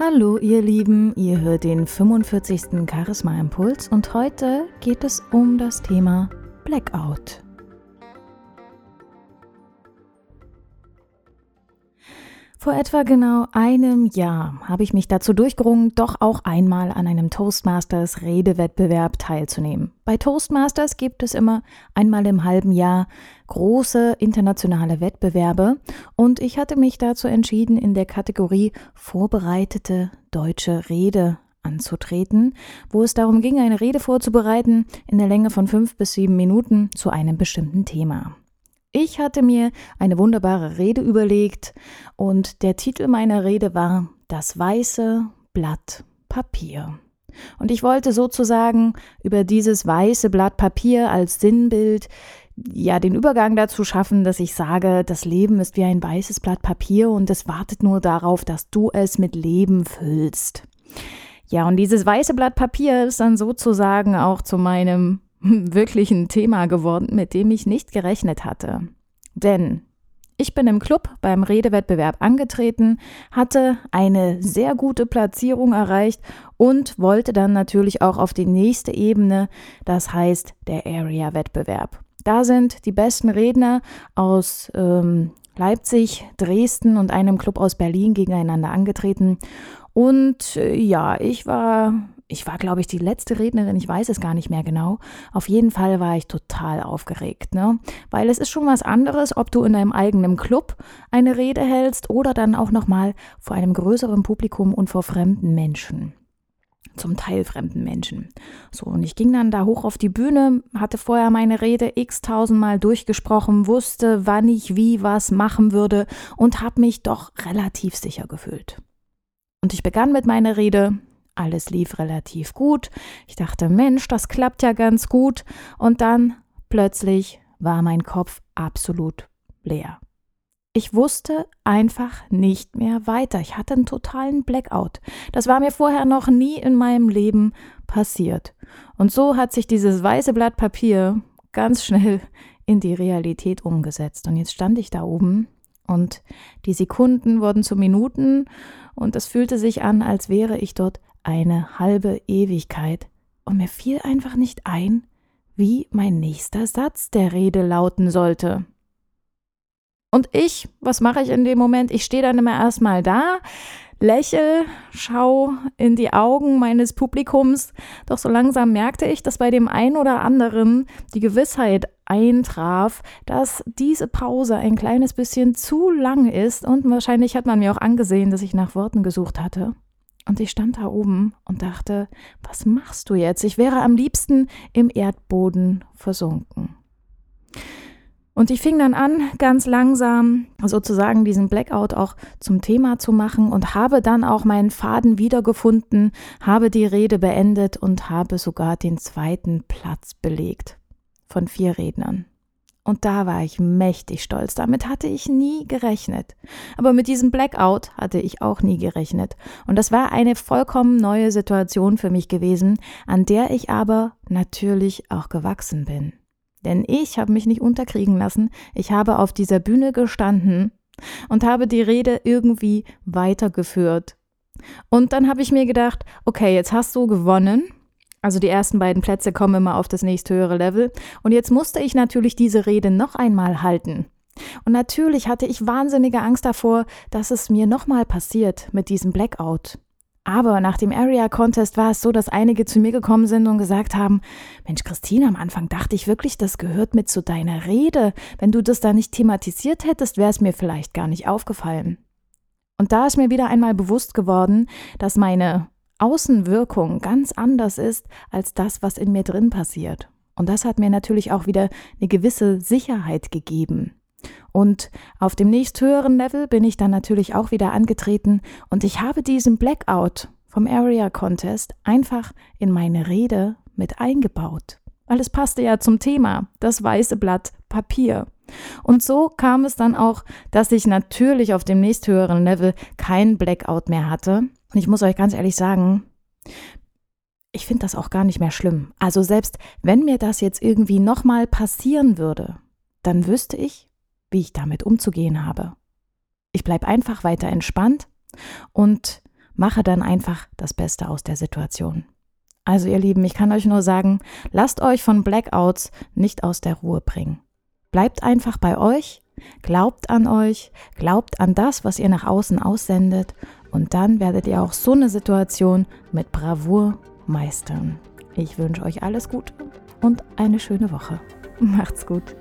Hallo ihr Lieben, ihr hört den 45. Charisma Impuls und heute geht es um das Thema Blackout. Vor etwa genau einem Jahr habe ich mich dazu durchgerungen, doch auch einmal an einem Toastmasters Redewettbewerb teilzunehmen. Bei Toastmasters gibt es immer einmal im halben Jahr große internationale Wettbewerbe und ich hatte mich dazu entschieden, in der Kategorie vorbereitete deutsche Rede anzutreten, wo es darum ging, eine Rede vorzubereiten in der Länge von fünf bis sieben Minuten zu einem bestimmten Thema. Ich hatte mir eine wunderbare Rede überlegt und der Titel meiner Rede war Das weiße Blatt Papier. Und ich wollte sozusagen über dieses weiße Blatt Papier als Sinnbild ja den Übergang dazu schaffen, dass ich sage, das Leben ist wie ein weißes Blatt Papier und es wartet nur darauf, dass du es mit Leben füllst. Ja, und dieses weiße Blatt Papier ist dann sozusagen auch zu meinem wirklich ein Thema geworden, mit dem ich nicht gerechnet hatte. Denn ich bin im Club beim Redewettbewerb angetreten, hatte eine sehr gute Platzierung erreicht und wollte dann natürlich auch auf die nächste Ebene, das heißt der Area-Wettbewerb. Da sind die besten Redner aus ähm, Leipzig, Dresden und einem Club aus Berlin gegeneinander angetreten. Und äh, ja, ich war ich war, glaube ich, die letzte Rednerin, ich weiß es gar nicht mehr genau. Auf jeden Fall war ich total aufgeregt, ne? Weil es ist schon was anderes, ob du in deinem eigenen Club eine Rede hältst oder dann auch nochmal vor einem größeren Publikum und vor fremden Menschen. Zum Teil fremden Menschen. So, und ich ging dann da hoch auf die Bühne, hatte vorher meine Rede x tausendmal durchgesprochen, wusste, wann ich wie was machen würde und habe mich doch relativ sicher gefühlt. Und ich begann mit meiner Rede, alles lief relativ gut. Ich dachte, Mensch, das klappt ja ganz gut. Und dann plötzlich war mein Kopf absolut leer. Ich wusste einfach nicht mehr weiter. Ich hatte einen totalen Blackout. Das war mir vorher noch nie in meinem Leben passiert. Und so hat sich dieses weiße Blatt Papier ganz schnell in die Realität umgesetzt. Und jetzt stand ich da oben und die Sekunden wurden zu Minuten und es fühlte sich an, als wäre ich dort eine halbe Ewigkeit und mir fiel einfach nicht ein, wie mein nächster Satz der Rede lauten sollte. Und ich, was mache ich in dem Moment? Ich stehe dann immer erstmal da, lächel, schau in die Augen meines Publikums, doch so langsam merkte ich, dass bei dem einen oder anderen die Gewissheit eintraf, dass diese Pause ein kleines bisschen zu lang ist und wahrscheinlich hat man mir auch angesehen, dass ich nach Worten gesucht hatte. Und ich stand da oben und dachte, was machst du jetzt? Ich wäre am liebsten im Erdboden versunken. Und ich fing dann an, ganz langsam sozusagen diesen Blackout auch zum Thema zu machen und habe dann auch meinen Faden wiedergefunden, habe die Rede beendet und habe sogar den zweiten Platz belegt von vier Rednern. Und da war ich mächtig stolz. Damit hatte ich nie gerechnet. Aber mit diesem Blackout hatte ich auch nie gerechnet. Und das war eine vollkommen neue Situation für mich gewesen, an der ich aber natürlich auch gewachsen bin. Denn ich habe mich nicht unterkriegen lassen. Ich habe auf dieser Bühne gestanden und habe die Rede irgendwie weitergeführt. Und dann habe ich mir gedacht, okay, jetzt hast du gewonnen also die ersten beiden Plätze kommen immer auf das nächsthöhere Level. Und jetzt musste ich natürlich diese Rede noch einmal halten. Und natürlich hatte ich wahnsinnige Angst davor, dass es mir nochmal passiert mit diesem Blackout. Aber nach dem Area Contest war es so, dass einige zu mir gekommen sind und gesagt haben, Mensch, Christine, am Anfang dachte ich wirklich, das gehört mit zu deiner Rede. Wenn du das da nicht thematisiert hättest, wäre es mir vielleicht gar nicht aufgefallen. Und da ist mir wieder einmal bewusst geworden, dass meine Außenwirkung ganz anders ist als das, was in mir drin passiert. Und das hat mir natürlich auch wieder eine gewisse Sicherheit gegeben. Und auf dem nächsthöheren Level bin ich dann natürlich auch wieder angetreten und ich habe diesen Blackout vom Area Contest einfach in meine Rede mit eingebaut. Weil es passte ja zum Thema, das weiße Blatt Papier. Und so kam es dann auch, dass ich natürlich auf dem nächsthöheren Level kein Blackout mehr hatte, und ich muss euch ganz ehrlich sagen, ich finde das auch gar nicht mehr schlimm. Also selbst wenn mir das jetzt irgendwie nochmal passieren würde, dann wüsste ich, wie ich damit umzugehen habe. Ich bleibe einfach weiter entspannt und mache dann einfach das Beste aus der Situation. Also ihr Lieben, ich kann euch nur sagen, lasst euch von Blackouts nicht aus der Ruhe bringen. Bleibt einfach bei euch, glaubt an euch, glaubt an das, was ihr nach außen aussendet und dann werdet ihr auch so eine Situation mit Bravour meistern. Ich wünsche euch alles Gute und eine schöne Woche. Macht's gut.